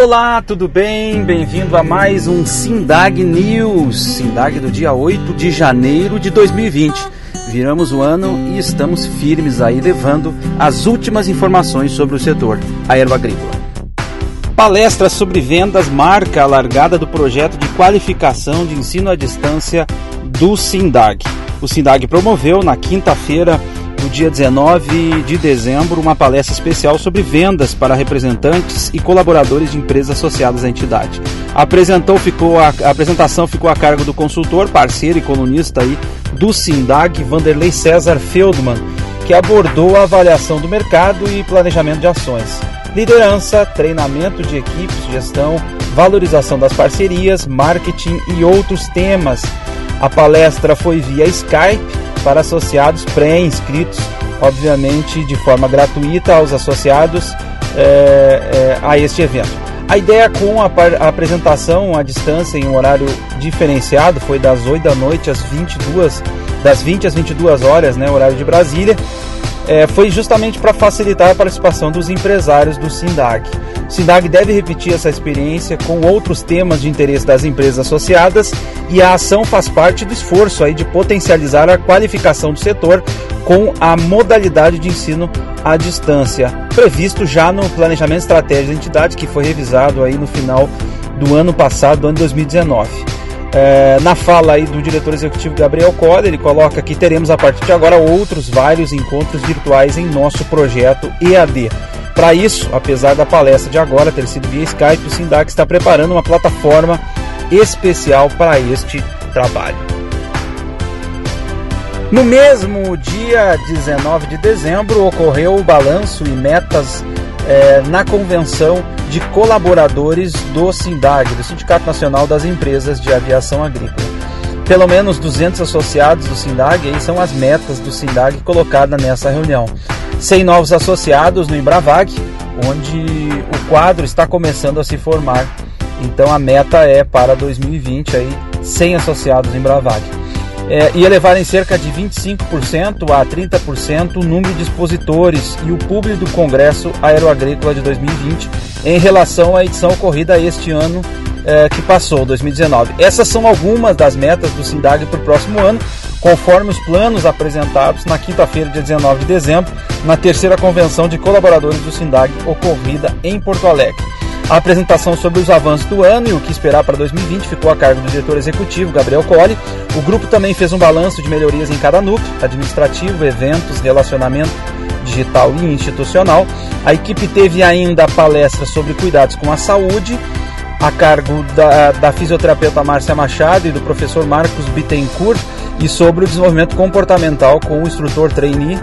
Olá, tudo bem? Bem-vindo a mais um Sindag News, Sindag do dia 8 de janeiro de 2020. Viramos o ano e estamos firmes aí levando as últimas informações sobre o setor aeroagrícola. Palestra sobre vendas marca a largada do projeto de qualificação de ensino à distância do Sindag. O Sindag promoveu na quinta-feira no dia 19 de dezembro, uma palestra especial sobre vendas para representantes e colaboradores de empresas associadas à entidade. Apresentou, ficou a, a apresentação ficou a cargo do consultor, parceiro e colunista aí do Sindag, Vanderlei César Feldman, que abordou a avaliação do mercado e planejamento de ações. Liderança, treinamento de equipes, gestão, valorização das parcerias, marketing e outros temas. A palestra foi via Skype para associados pré-inscritos, obviamente de forma gratuita aos associados é, é, a este evento. A ideia com a, a, apresentação à distância em um horário diferenciado foi das 8 da noite às 22, das 20 às 22 horas, né, horário de Brasília, é, foi justamente para facilitar a participação dos empresários do SINDAG. O SINDAG deve repetir essa experiência com outros temas de interesse das empresas associadas e a ação faz parte do esforço aí de potencializar a qualificação do setor com a modalidade de ensino à distância, previsto já no planejamento estratégico da entidade que foi revisado aí no final do ano passado, do ano 2019. É, na fala aí do diretor executivo Gabriel Coda, ele coloca que teremos a partir de agora outros vários encontros virtuais em nosso projeto EAD. Para isso, apesar da palestra de agora ter sido via Skype, o Sindac está preparando uma plataforma especial para este trabalho. No mesmo dia 19 de dezembro, ocorreu o balanço e metas é, na convenção de colaboradores do SINDAG, do Sindicato Nacional das Empresas de Aviação Agrícola. Pelo menos 200 associados do SINDAG aí são as metas do SINDAG colocadas nessa reunião. 100 novos associados no Embravag, onde o quadro está começando a se formar. Então a meta é para 2020 aí 100 associados em Bravag é, ia levar em cerca de 25% a 30% o número de expositores e o público do Congresso Aeroagrícola de 2020 em relação à edição ocorrida este ano é, que passou, 2019. Essas são algumas das metas do SINDAG para o próximo ano, conforme os planos apresentados na quinta-feira, dia 19 de dezembro, na terceira convenção de colaboradores do SINDAG ocorrida em Porto Alegre. A apresentação sobre os avanços do ano e o que esperar para 2020 ficou a cargo do diretor executivo, Gabriel Colli. O grupo também fez um balanço de melhorias em cada núcleo, administrativo, eventos, relacionamento digital e institucional. A equipe teve ainda palestras sobre cuidados com a saúde, a cargo da, da fisioterapeuta Márcia Machado e do professor Marcos Bittencourt, e sobre o desenvolvimento comportamental com o instrutor trainee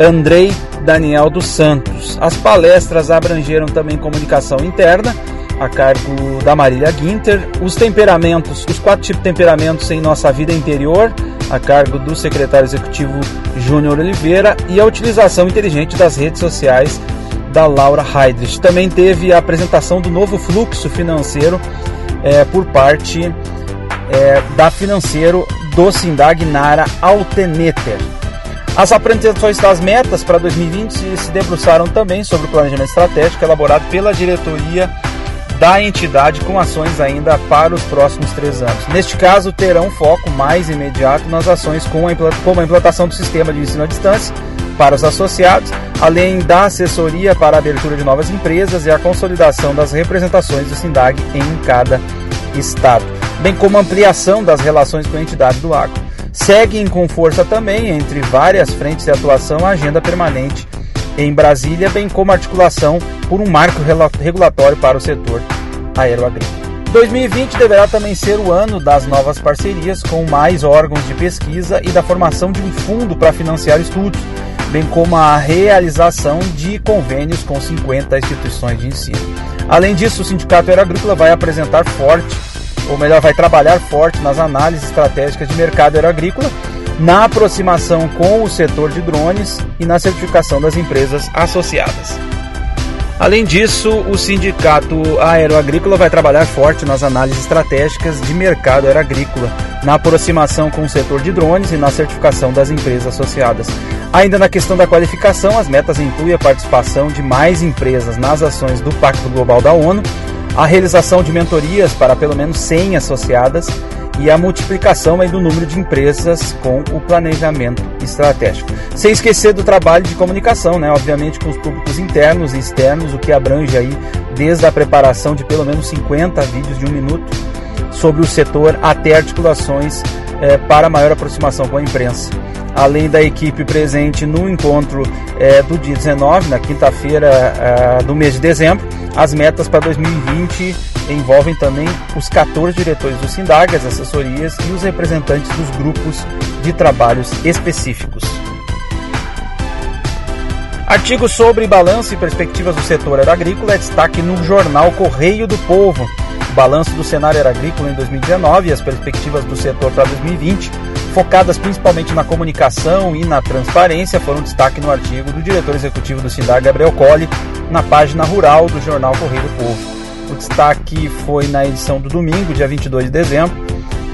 Andrei Daniel dos Santos. As palestras abrangeram também comunicação interna, a cargo da Marília Guinter, os temperamentos, os quatro tipos de temperamentos em nossa vida interior, a cargo do secretário executivo Júnior Oliveira, e a utilização inteligente das redes sociais da Laura Heidrich. Também teve a apresentação do novo fluxo financeiro é, por parte é, da financeiro do Sindag Nara Alteneter. As apresentações das metas para 2020 se debruçaram também sobre o planejamento estratégico elaborado pela diretoria da entidade com ações ainda para os próximos três anos. Neste caso, terão foco mais imediato nas ações como a implantação do sistema de ensino à distância para os associados, além da assessoria para a abertura de novas empresas e a consolidação das representações do SINDAG em cada estado, bem como ampliação das relações com a entidade do agro. Seguem com força também, entre várias frentes de atuação, a agenda permanente em Brasília, bem como articulação por um marco regulatório para o setor aeroagrícola. 2020 deverá também ser o ano das novas parcerias com mais órgãos de pesquisa e da formação de um fundo para financiar estudos, bem como a realização de convênios com 50 instituições de ensino. Além disso, o Sindicato Aeroagrícola vai apresentar forte ou melhor, vai trabalhar forte nas análises estratégicas de mercado aeroagrícola, na aproximação com o setor de drones e na certificação das empresas associadas. Além disso, o Sindicato Aeroagrícola vai trabalhar forte nas análises estratégicas de mercado aeroagrícola, na aproximação com o setor de drones e na certificação das empresas associadas. Ainda na questão da qualificação, as metas incluem a participação de mais empresas nas ações do Pacto Global da ONU a realização de mentorias para pelo menos 100 associadas e a multiplicação aí do número de empresas com o planejamento estratégico. Sem esquecer do trabalho de comunicação, né? obviamente com os públicos internos e externos, o que abrange aí desde a preparação de pelo menos 50 vídeos de um minuto sobre o setor até articulações é, para maior aproximação com a imprensa. Além da equipe presente no encontro é, do dia 19, na quinta-feira é, do mês de dezembro, as metas para 2020 envolvem também os 14 diretores do SINDAG, as assessorias e os representantes dos grupos de trabalhos específicos. Artigo sobre balanço e perspectivas do setor agrícola é destaque no jornal Correio do Povo. Balanço do cenário agrícola em 2019 e as perspectivas do setor para 2020, focadas principalmente na comunicação e na transparência, foram destaque no artigo do diretor executivo do SINDAG, Gabriel Colli, na página rural do jornal Correio do Povo. O destaque foi na edição do domingo, dia 22 de dezembro,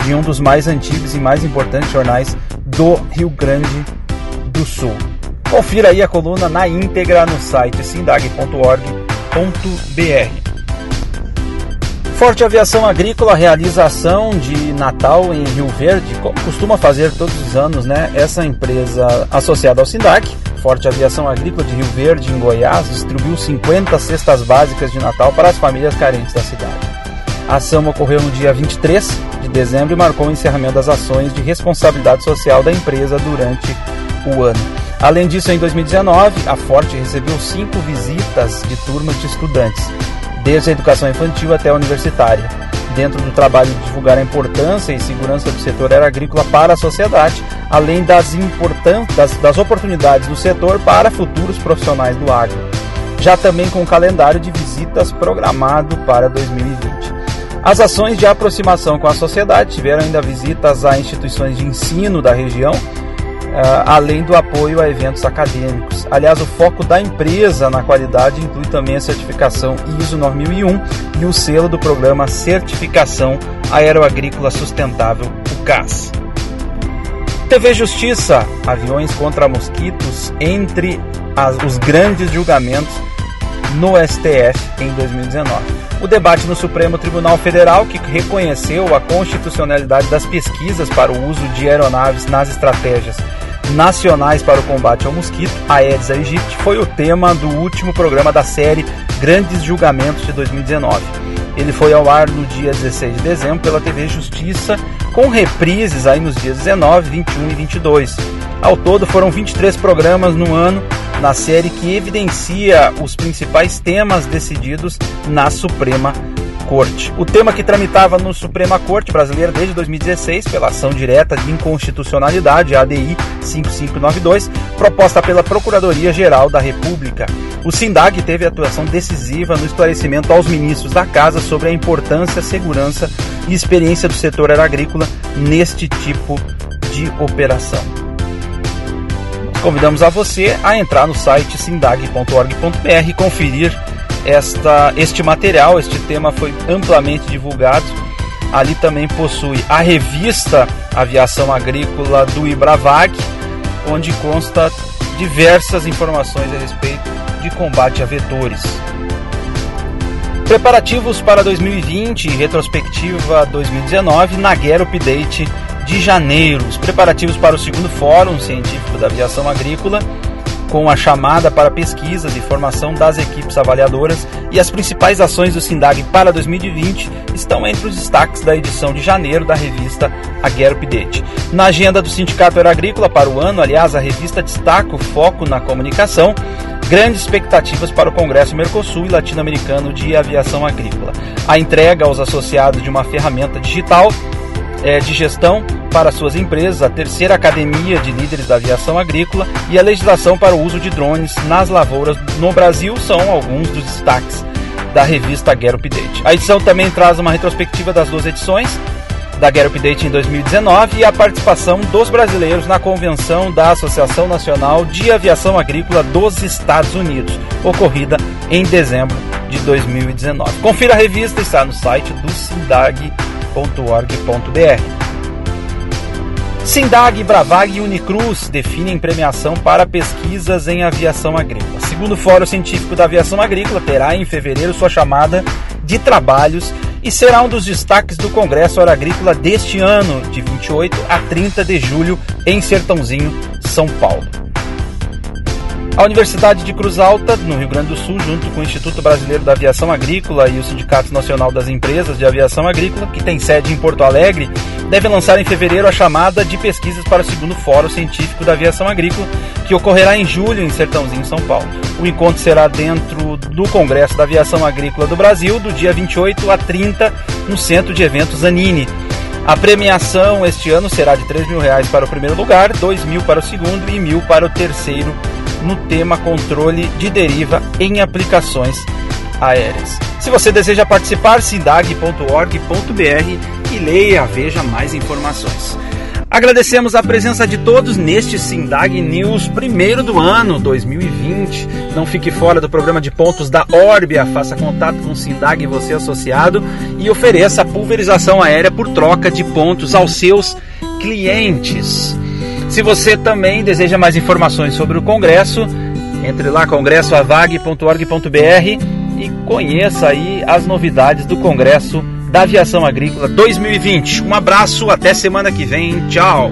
de um dos mais antigos e mais importantes jornais do Rio Grande do Sul. Confira aí a coluna na íntegra no site sindag.org.br. Forte Aviação Agrícola realiza ação de Natal em Rio Verde, como costuma fazer todos os anos, né? Essa empresa associada ao SINDAC Forte Aviação Agrícola de Rio Verde, em Goiás, distribuiu 50 cestas básicas de Natal para as famílias carentes da cidade. A ação ocorreu no dia 23 de dezembro e marcou o encerramento das ações de responsabilidade social da empresa durante o ano. Além disso, em 2019, a Forte recebeu cinco visitas de turmas de estudantes, desde a educação infantil até a universitária dentro do trabalho de divulgar a importância e segurança do setor agrícola para a sociedade, além das, das, das oportunidades do setor para futuros profissionais do agro. Já também com o calendário de visitas programado para 2020. As ações de aproximação com a sociedade tiveram ainda visitas a instituições de ensino da região, além do apoio a eventos acadêmicos. Aliás, o foco da empresa na qualidade inclui também a certificação ISO 9001 e o selo do programa Certificação Aeroagrícola Sustentável, o CAS. TV Justiça, aviões contra mosquitos entre as, os grandes julgamentos no STF em 2019. O debate no Supremo Tribunal Federal, que reconheceu a constitucionalidade das pesquisas para o uso de aeronaves nas estratégias nacionais para o combate ao mosquito, Aedes aegypti, foi o tema do último programa da série Grandes Julgamentos de 2019. Ele foi ao ar no dia 16 de dezembro pela TV Justiça, com reprises aí nos dias 19, 21 e 22. Ao todo foram 23 programas no ano na série que evidencia os principais temas decididos na Suprema Corte. O tema que tramitava no Suprema Corte Brasileira desde 2016 pela ação direta de inconstitucionalidade, ADI 5592, proposta pela Procuradoria-Geral da República. O SINDAG teve atuação decisiva no esclarecimento aos ministros da Casa sobre a importância, segurança e experiência do setor agrícola neste tipo de operação. Convidamos a você a entrar no site sindag.org.br e conferir esta, este material, este tema foi amplamente divulgado. Ali também possui a revista Aviação Agrícola do Ibravag, onde consta diversas informações a respeito de combate a vetores. Preparativos para 2020 e retrospectiva 2019 na Guerra Update de janeiro. Os preparativos para o segundo Fórum Científico da Aviação Agrícola com a chamada para pesquisas e formação das equipes avaliadoras e as principais ações do SINDAG para 2020 estão entre os destaques da edição de janeiro da revista Aguero Update. Na agenda do Sindicato Aeroagrícola para o ano, aliás, a revista destaca o foco na comunicação, grandes expectativas para o Congresso Mercosul e Latino-Americano de Aviação Agrícola. A entrega aos associados de uma ferramenta digital é, de gestão para suas empresas, a terceira academia de líderes da aviação agrícola e a legislação para o uso de drones nas lavouras no Brasil são alguns dos destaques da revista Get Update. A edição também traz uma retrospectiva das duas edições da Get Update em 2019 e a participação dos brasileiros na convenção da Associação Nacional de Aviação Agrícola dos Estados Unidos, ocorrida em dezembro de 2019. Confira a revista, está no site do SINDAG www.unicruz.org.br. Sindag, Bravag e Unicruz definem premiação para pesquisas em aviação agrícola. Segundo o Fórum Científico da Aviação Agrícola, terá em fevereiro sua chamada de trabalhos e será um dos destaques do Congresso Agrícola deste ano, de 28 a 30 de julho, em Sertãozinho, São Paulo. A Universidade de Cruz Alta, no Rio Grande do Sul, junto com o Instituto Brasileiro da Aviação Agrícola e o Sindicato Nacional das Empresas de Aviação Agrícola, que tem sede em Porto Alegre, deve lançar em fevereiro a chamada de pesquisas para o segundo Fórum Científico da Aviação Agrícola, que ocorrerá em julho em Sertãozinho, São Paulo. O encontro será dentro do Congresso da Aviação Agrícola do Brasil, do dia 28 a 30, no Centro de Eventos Anine. A premiação este ano será de 3 mil reais para o primeiro lugar, 2 mil para o segundo e mil para o terceiro no tema controle de deriva em aplicações aéreas. Se você deseja participar, sindag.org.br e leia, veja mais informações. Agradecemos a presença de todos neste Sindag News, primeiro do ano 2020. Não fique fora do programa de pontos da Orbia, faça contato com o Sindag você associado e ofereça pulverização aérea por troca de pontos aos seus clientes. Se você também deseja mais informações sobre o Congresso, entre lá congressoavag.org.br e conheça aí as novidades do Congresso da Aviação Agrícola 2020. Um abraço, até semana que vem. Tchau.